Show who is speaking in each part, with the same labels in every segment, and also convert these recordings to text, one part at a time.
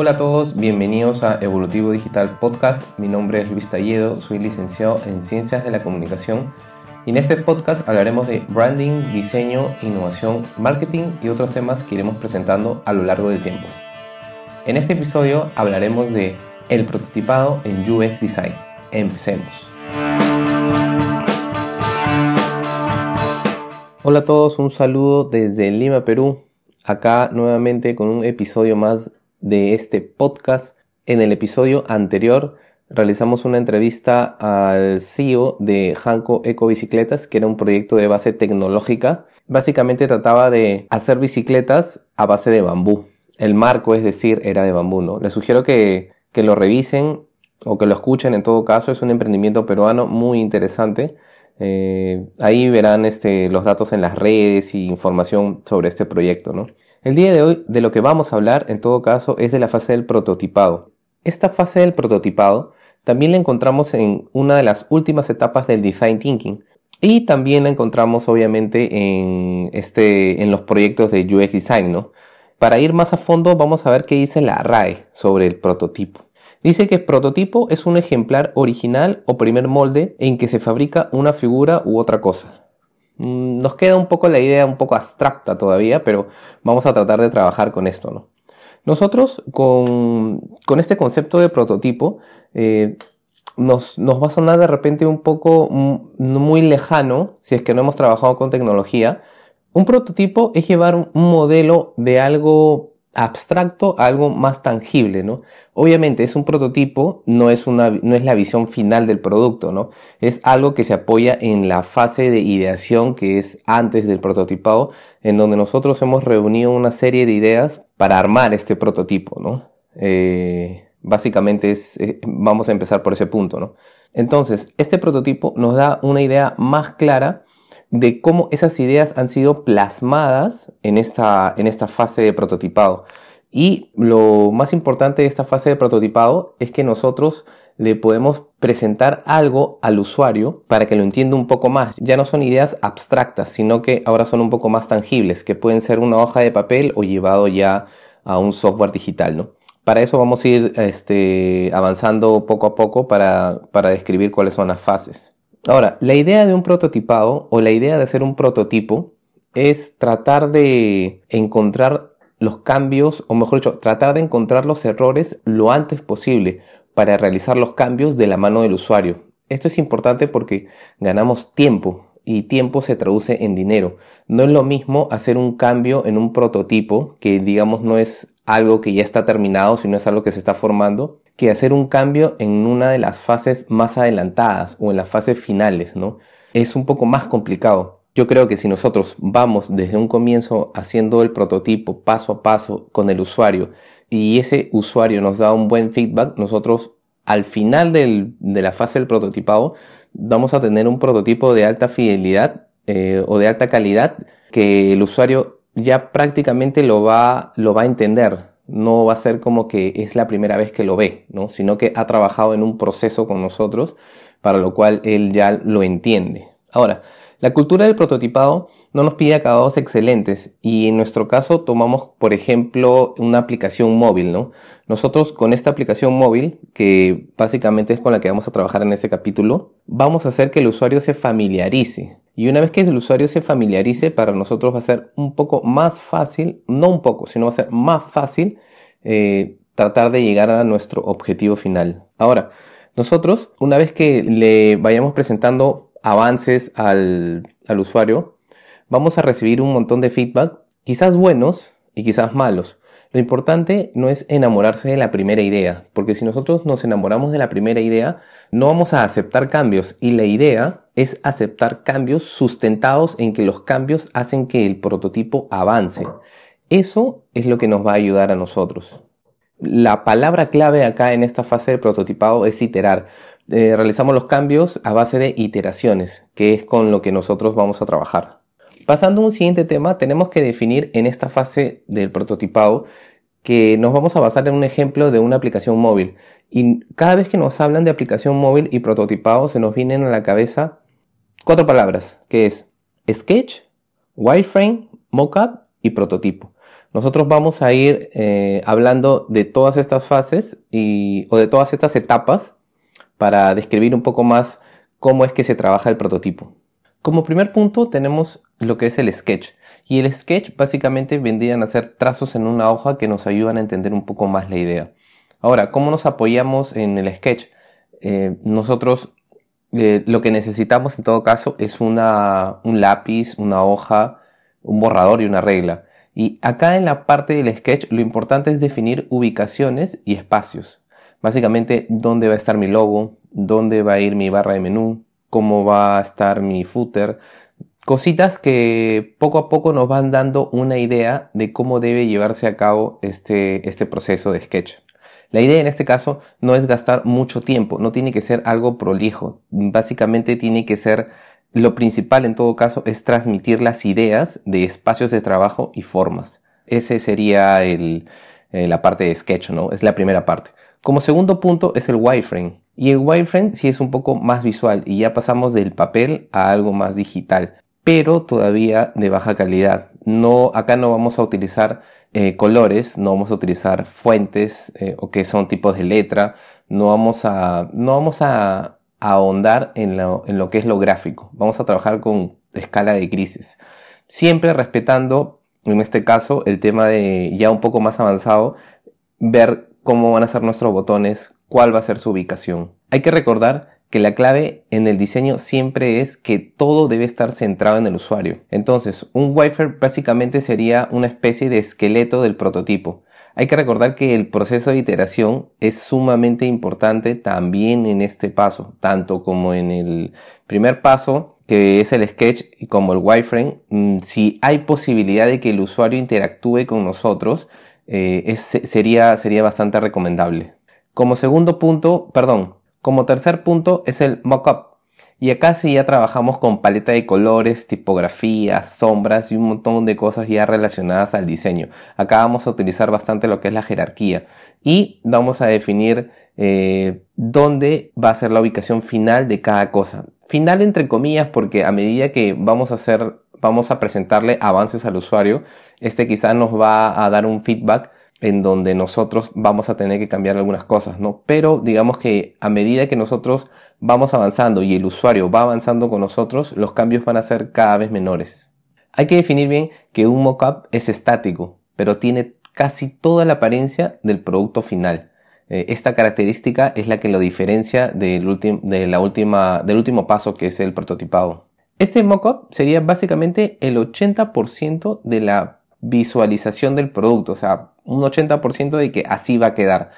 Speaker 1: Hola a todos, bienvenidos a Evolutivo Digital Podcast. Mi nombre es Luis Talledo, soy licenciado en Ciencias de la Comunicación y en este podcast hablaremos de branding, diseño, innovación, marketing y otros temas que iremos presentando a lo largo del tiempo. En este episodio hablaremos de el prototipado en UX Design. Empecemos. Hola a todos, un saludo desde Lima, Perú. Acá nuevamente con un episodio más de este podcast. En el episodio anterior realizamos una entrevista al CEO de Hanko Eco Bicicletas, que era un proyecto de base tecnológica. Básicamente trataba de hacer bicicletas a base de bambú. El marco, es decir, era de bambú, ¿no? Les sugiero que, que lo revisen o que lo escuchen en todo caso. Es un emprendimiento peruano muy interesante. Eh, ahí verán este, los datos en las redes y información sobre este proyecto, ¿no? El día de hoy de lo que vamos a hablar en todo caso es de la fase del prototipado. Esta fase del prototipado también la encontramos en una de las últimas etapas del design thinking y también la encontramos obviamente en, este, en los proyectos de UX design. ¿no? Para ir más a fondo vamos a ver qué dice la RAE sobre el prototipo. Dice que prototipo es un ejemplar original o primer molde en que se fabrica una figura u otra cosa. Mm, nos queda un poco la idea un poco abstracta todavía, pero vamos a tratar de trabajar con esto, ¿no? Nosotros con, este concepto de prototipo eh, nos, nos, va a sonar de repente un poco muy lejano si es que no hemos trabajado con tecnología. Un prototipo es llevar un modelo de algo abstracto a algo más tangible, ¿no? Obviamente es un prototipo, no es, una, no es la visión final del producto, ¿no? Es algo que se apoya en la fase de ideación que es antes del prototipado, en donde nosotros hemos reunido una serie de ideas para armar este prototipo, ¿no? Eh, básicamente es, eh, vamos a empezar por ese punto, ¿no? Entonces, este prototipo nos da una idea más clara de cómo esas ideas han sido plasmadas en esta, en esta fase de prototipado. Y lo más importante de esta fase de prototipado es que nosotros le podemos presentar algo al usuario para que lo entienda un poco más. Ya no son ideas abstractas, sino que ahora son un poco más tangibles, que pueden ser una hoja de papel o llevado ya a un software digital, ¿no? Para eso vamos a ir este, avanzando poco a poco para, para describir cuáles son las fases. Ahora, la idea de un prototipado o la idea de hacer un prototipo es tratar de encontrar los cambios, o mejor dicho, tratar de encontrar los errores lo antes posible para realizar los cambios de la mano del usuario. Esto es importante porque ganamos tiempo y tiempo se traduce en dinero. No es lo mismo hacer un cambio en un prototipo que digamos no es algo que ya está terminado, sino es algo que se está formando, que hacer un cambio en una de las fases más adelantadas o en las fases finales, ¿no? Es un poco más complicado. Yo creo que si nosotros vamos desde un comienzo haciendo el prototipo paso a paso con el usuario y ese usuario nos da un buen feedback, nosotros al final de la fase del prototipado vamos a tener un prototipo de alta fidelidad eh, o de alta calidad que el usuario ya prácticamente lo va, lo va a entender no va a ser como que es la primera vez que lo ve, ¿no? sino que ha trabajado en un proceso con nosotros para lo cual él ya lo entiende. Ahora, la cultura del prototipado no nos pide acabados excelentes y en nuestro caso tomamos, por ejemplo, una aplicación móvil, ¿no? Nosotros con esta aplicación móvil, que básicamente es con la que vamos a trabajar en este capítulo, vamos a hacer que el usuario se familiarice. Y una vez que el usuario se familiarice, para nosotros va a ser un poco más fácil, no un poco, sino va a ser más fácil eh, tratar de llegar a nuestro objetivo final. Ahora, nosotros, una vez que le vayamos presentando avances al, usuario, vamos a recibir un montón de feedback, quizás buenos y quizás malos. Lo importante no es enamorarse de la primera idea, porque si nosotros nos enamoramos de la primera idea, no vamos a aceptar cambios y la idea es aceptar cambios sustentados en que los cambios hacen que el prototipo avance. Eso es lo que nos va a ayudar a nosotros. La palabra clave acá en esta fase de prototipado es iterar, eh, realizamos los cambios a base de iteraciones, que es con lo que nosotros vamos a trabajar. Pasando a un siguiente tema, tenemos que definir en esta fase del prototipado que nos vamos a basar en un ejemplo de una aplicación móvil. Y cada vez que nos hablan de aplicación móvil y prototipado, se nos vienen a la cabeza cuatro palabras, que es sketch, wireframe, mockup y prototipo. Nosotros vamos a ir eh, hablando de todas estas fases y, o de todas estas etapas para describir un poco más cómo es que se trabaja el prototipo. Como primer punto tenemos lo que es el sketch. Y el sketch básicamente vendrían a ser trazos en una hoja que nos ayudan a entender un poco más la idea. Ahora, ¿cómo nos apoyamos en el sketch? Eh, nosotros eh, lo que necesitamos en todo caso es una, un lápiz, una hoja, un borrador y una regla. Y acá en la parte del sketch lo importante es definir ubicaciones y espacios. Básicamente dónde va a estar mi logo, dónde va a ir mi barra de menú, cómo va a estar mi footer. Cositas que poco a poco nos van dando una idea de cómo debe llevarse a cabo este, este proceso de sketch. La idea en este caso no es gastar mucho tiempo, no tiene que ser algo prolijo. Básicamente tiene que ser lo principal en todo caso es transmitir las ideas de espacios de trabajo y formas. Ese sería el, eh, la parte de sketch, ¿no? Es la primera parte. Como segundo punto es el wireframe. Y el wireframe sí es un poco más visual y ya pasamos del papel a algo más digital, pero todavía de baja calidad. No, acá no vamos a utilizar eh, colores, no vamos a utilizar fuentes eh, o que son tipos de letra, no vamos a, no vamos a ahondar en lo, en lo que es lo gráfico. Vamos a trabajar con escala de grises. Siempre respetando, en este caso, el tema de ya un poco más avanzado, ver cómo van a ser nuestros botones, cuál va a ser su ubicación. Hay que recordar que la clave en el diseño siempre es que todo debe estar centrado en el usuario. Entonces, un wafer básicamente sería una especie de esqueleto del prototipo. Hay que recordar que el proceso de iteración es sumamente importante también en este paso, tanto como en el primer paso, que es el sketch, y como el wireframe. Mm, si hay posibilidad de que el usuario interactúe con nosotros, eh, sería, sería bastante recomendable. Como segundo punto, perdón, como tercer punto es el mockup. Y acá sí ya trabajamos con paleta de colores, tipografías, sombras y un montón de cosas ya relacionadas al diseño. Acá vamos a utilizar bastante lo que es la jerarquía y vamos a definir eh, dónde va a ser la ubicación final de cada cosa. Final entre comillas porque a medida que vamos a hacer, vamos a presentarle avances al usuario, este quizá nos va a dar un feedback en donde nosotros vamos a tener que cambiar algunas cosas, ¿no? Pero digamos que a medida que nosotros vamos avanzando y el usuario va avanzando con nosotros, los cambios van a ser cada vez menores. Hay que definir bien que un mockup es estático, pero tiene casi toda la apariencia del producto final. Eh, esta característica es la que lo diferencia del, de la última, del último paso que es el prototipado. Este mockup sería básicamente el 80% de la visualización del producto, o sea, un 80% de que así va a quedar.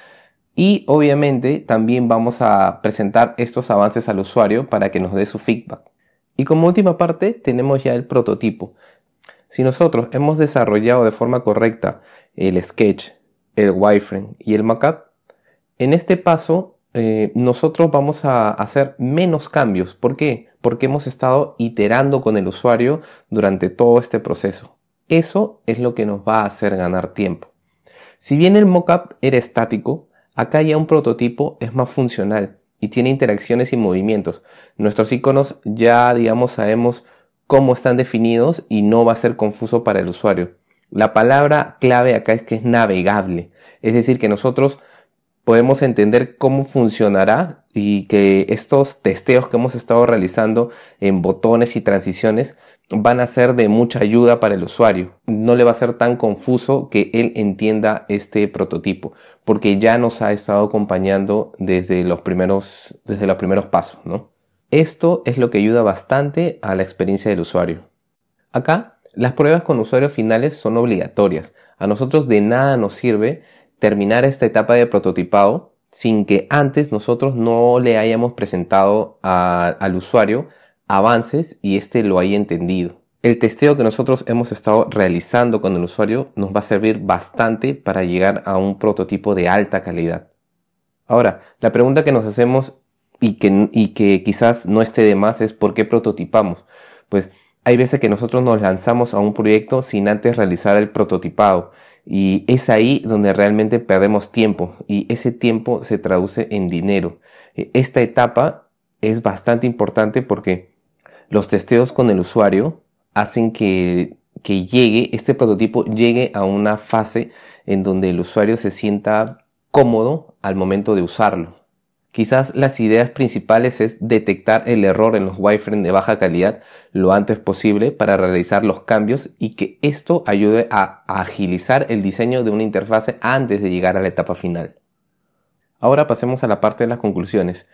Speaker 1: Y obviamente también vamos a presentar estos avances al usuario para que nos dé su feedback. Y como última parte tenemos ya el prototipo. Si nosotros hemos desarrollado de forma correcta el sketch, el wireframe y el mockup, en este paso eh, nosotros vamos a hacer menos cambios. ¿Por qué? Porque hemos estado iterando con el usuario durante todo este proceso. Eso es lo que nos va a hacer ganar tiempo. Si bien el mockup era estático, Acá ya un prototipo es más funcional y tiene interacciones y movimientos. Nuestros iconos ya, digamos, sabemos cómo están definidos y no va a ser confuso para el usuario. La palabra clave acá es que es navegable. Es decir, que nosotros podemos entender cómo funcionará y que estos testeos que hemos estado realizando en botones y transiciones van a ser de mucha ayuda para el usuario. No le va a ser tan confuso que él entienda este prototipo, porque ya nos ha estado acompañando desde los primeros, desde los primeros pasos, ¿no? Esto es lo que ayuda bastante a la experiencia del usuario. Acá, las pruebas con usuarios finales son obligatorias. A nosotros de nada nos sirve terminar esta etapa de prototipado sin que antes nosotros no le hayamos presentado al usuario avances y éste lo haya entendido. El testeo que nosotros hemos estado realizando con el usuario nos va a servir bastante para llegar a un prototipo de alta calidad. Ahora, la pregunta que nos hacemos y que, y que quizás no esté de más es ¿por qué prototipamos? Pues hay veces que nosotros nos lanzamos a un proyecto sin antes realizar el prototipado y es ahí donde realmente perdemos tiempo y ese tiempo se traduce en dinero. Esta etapa es bastante importante porque los testeos con el usuario hacen que que llegue, este prototipo llegue a una fase en donde el usuario se sienta cómodo al momento de usarlo. Quizás las ideas principales es detectar el error en los wireframes de baja calidad lo antes posible para realizar los cambios y que esto ayude a agilizar el diseño de una interfase antes de llegar a la etapa final. Ahora pasemos a la parte de las conclusiones.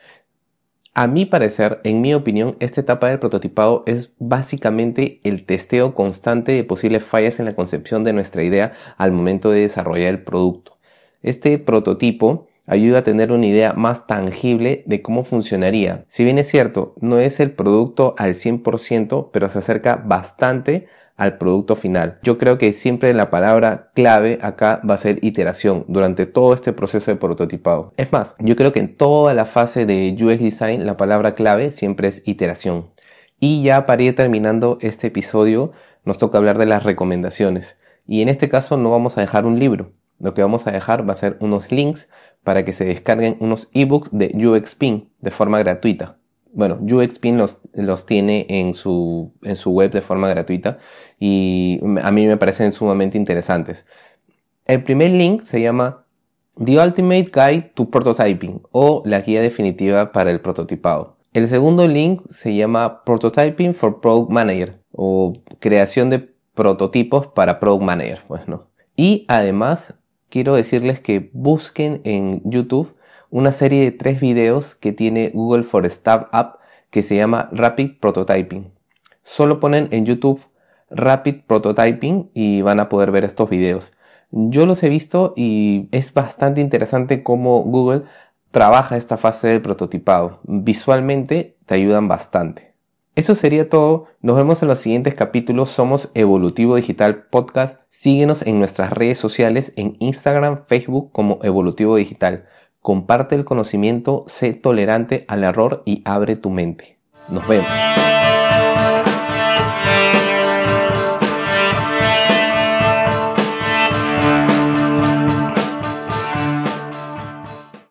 Speaker 1: A mi parecer, en mi opinión, esta etapa del prototipado es básicamente el testeo constante de posibles fallas en la concepción de nuestra idea al momento de desarrollar el producto. Este prototipo ayuda a tener una idea más tangible de cómo funcionaría. Si bien es cierto, no es el producto al 100%, pero se acerca bastante al producto final. Yo creo que siempre la palabra clave acá va a ser iteración durante todo este proceso de prototipado. Es más, yo creo que en toda la fase de UX Design la palabra clave siempre es iteración. Y ya para ir terminando este episodio nos toca hablar de las recomendaciones. Y en este caso no vamos a dejar un libro. Lo que vamos a dejar va a ser unos links para que se descarguen unos ebooks de UXPin de forma gratuita. Bueno, UXPin los, los tiene en su, en su web de forma gratuita y a mí me parecen sumamente interesantes. El primer link se llama The Ultimate Guide to Prototyping o la guía definitiva para el prototipado. El segundo link se llama Prototyping for Product Manager o creación de prototipos para Product Manager, pues no. Y además quiero decirles que busquen en YouTube una serie de tres videos que tiene Google for Startup que se llama Rapid Prototyping. Solo ponen en YouTube Rapid Prototyping y van a poder ver estos videos. Yo los he visto y es bastante interesante cómo Google trabaja esta fase del prototipado. Visualmente te ayudan bastante. Eso sería todo. Nos vemos en los siguientes capítulos. Somos Evolutivo Digital Podcast. Síguenos en nuestras redes sociales en Instagram, Facebook como Evolutivo Digital. Comparte el conocimiento, sé tolerante al error y abre tu mente. Nos vemos.